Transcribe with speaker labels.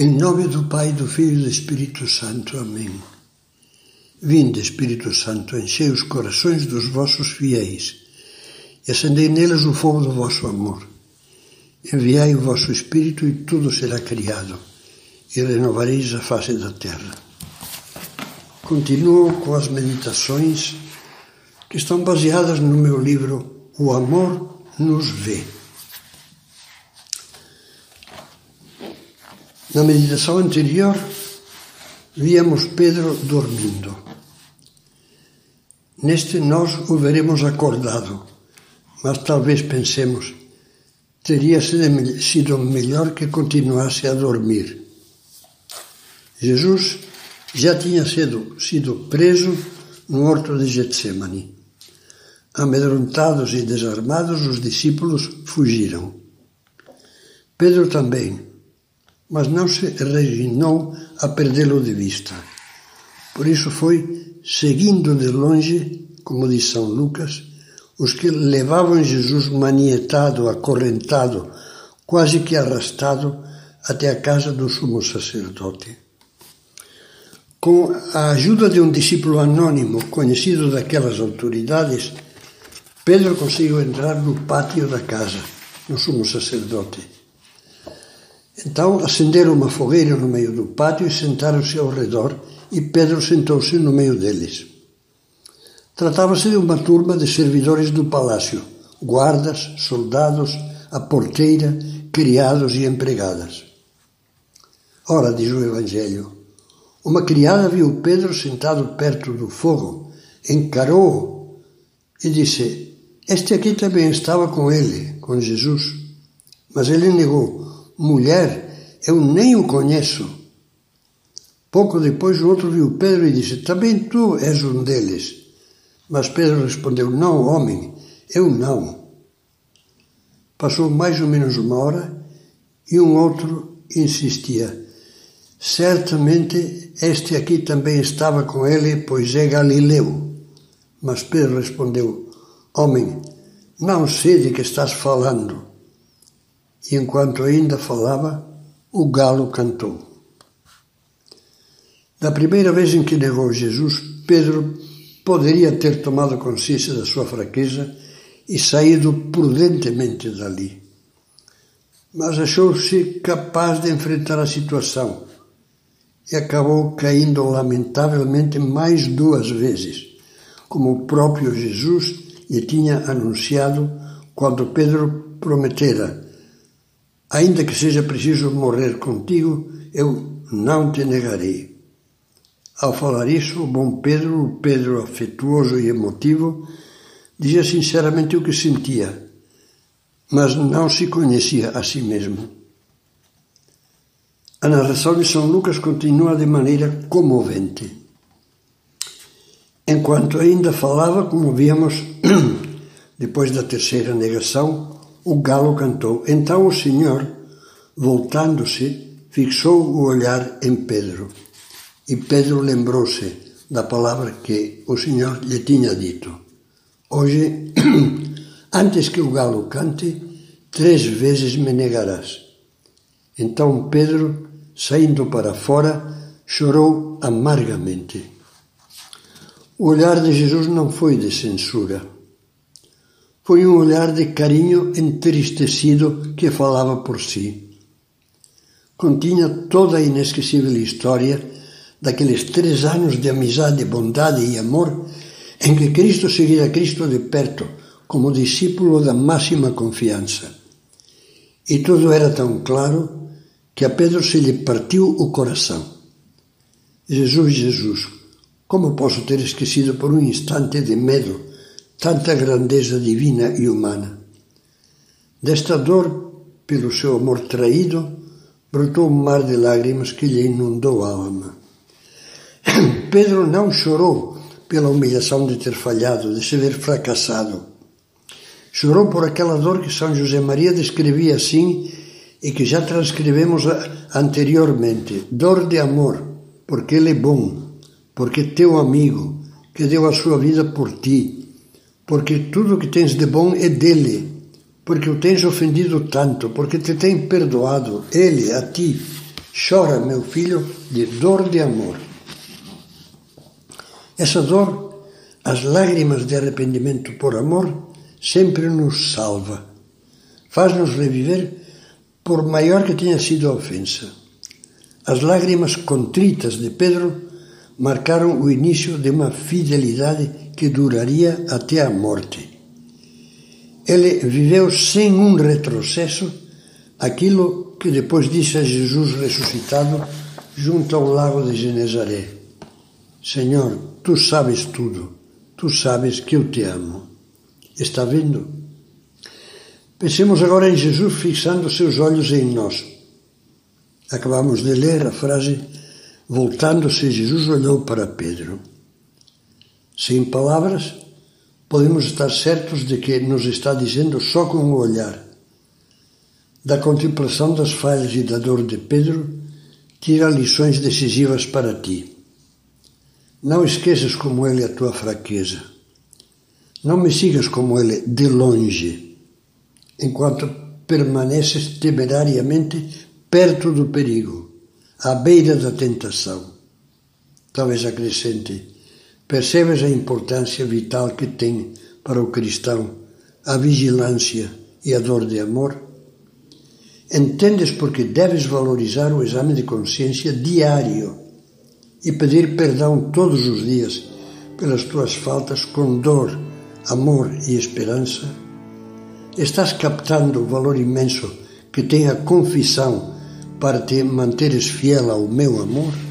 Speaker 1: Em nome do Pai, do Filho e do Espírito Santo. Amém. Vinde, Espírito Santo, enchei os corações dos vossos fiéis e acendei neles o fogo do vosso amor. Enviai o vosso Espírito e tudo será criado e renovareis a face da terra. Continuo com as meditações que estão baseadas no meu livro O Amor nos Vê. Na meditação anterior, víamos Pedro dormindo. Neste, nós o veremos acordado, mas talvez pensemos, teria sido melhor que continuasse a dormir. Jesus já tinha sido, sido preso no horto de Getsemane. Amedrontados e desarmados, os discípulos fugiram. Pedro também mas não se resignou a perdê-lo de vista. Por isso foi seguindo de longe, como diz São Lucas, os que levavam Jesus manietado, acorrentado, quase que arrastado até a casa do sumo sacerdote. Com a ajuda de um discípulo anônimo conhecido daquelas autoridades, Pedro conseguiu entrar no pátio da casa, no sumo sacerdote então acenderam uma fogueira no meio do pátio e sentaram-se ao redor, e Pedro sentou-se no meio deles. Tratava-se de uma turma de servidores do palácio, guardas, soldados, a porteira, criados e empregadas. Ora, diz o Evangelho, uma criada viu Pedro sentado perto do fogo, encarou-o e disse: Este aqui também estava com ele, com Jesus. Mas ele negou: Mulher, eu nem o conheço. Pouco depois o outro viu Pedro e disse: Também tu és um deles. Mas Pedro respondeu: Não, homem, eu não. Passou mais ou menos uma hora e um outro insistia: Certamente este aqui também estava com ele, pois é Galileu. Mas Pedro respondeu: Homem, não sei de que estás falando e enquanto ainda falava, o galo cantou. Da primeira vez em que negou Jesus, Pedro poderia ter tomado consciência da sua fraqueza e saído prudentemente dali. Mas achou-se capaz de enfrentar a situação e acabou caindo lamentavelmente mais duas vezes, como o próprio Jesus lhe tinha anunciado quando Pedro prometera Ainda que seja preciso morrer contigo, eu não te negarei. Ao falar isso, o bom Pedro, o Pedro afetuoso e emotivo, dizia sinceramente o que sentia, mas não se conhecia a si mesmo. A narração de São Lucas continua de maneira comovente. Enquanto ainda falava, como víamos, depois da terceira negação, o galo cantou. Então o Senhor, voltando-se, fixou o olhar em Pedro. E Pedro lembrou-se da palavra que o Senhor lhe tinha dito. Hoje, antes que o galo cante, três vezes me negarás. Então Pedro, saindo para fora, chorou amargamente. O olhar de Jesus não foi de censura foi um olhar de carinho entristecido que falava por si. Continha toda a inesquecível história daqueles três anos de amizade, bondade e amor em que Cristo seguia Cristo de perto, como discípulo da máxima confiança. E tudo era tão claro que a Pedro se lhe partiu o coração. Jesus, Jesus, como posso ter esquecido por um instante de medo tanta grandeza divina e humana. Desta dor, pelo seu amor traído, brotou um mar de lágrimas que lhe inundou a alma. Pedro não chorou pela humilhação de ter falhado, de se ver fracassado. Chorou por aquela dor que São José Maria descrevia assim e que já transcrevemos anteriormente: dor de amor, porque ele é bom, porque teu amigo, que deu a sua vida por ti, porque tudo o que tens de bom é dele, porque o tens ofendido tanto, porque te tem perdoado, ele, a ti, Chora, meu filho, de dor de amor. Essa dor, as lágrimas de arrependimento por amor, sempre nos salva. Faz-nos reviver, por maior que tenha sido a ofensa. As lágrimas contritas de Pedro marcaram o início de uma fidelidade que duraria até a morte. Ele viveu sem um retrocesso aquilo que depois disse a Jesus ressuscitado junto ao lago de Genezaré: Senhor, tu sabes tudo, tu sabes que eu te amo. Está vendo? Pensemos agora em Jesus fixando seus olhos em nós. Acabamos de ler a frase: Voltando-se, Jesus olhou para Pedro. Sem palavras, podemos estar certos de que nos está dizendo só com o olhar. Da contemplação das falhas e da dor de Pedro, tira lições decisivas para ti. Não esqueças como ele a tua fraqueza. Não me sigas como ele de longe, enquanto permaneces temerariamente perto do perigo, à beira da tentação. Talvez acrescente Percebes a importância vital que tem para o cristão a vigilância e a dor de amor? Entendes porque deves valorizar o exame de consciência diário e pedir perdão todos os dias pelas tuas faltas com dor, amor e esperança? Estás captando o valor imenso que tem a confissão para te manteres fiel ao meu amor?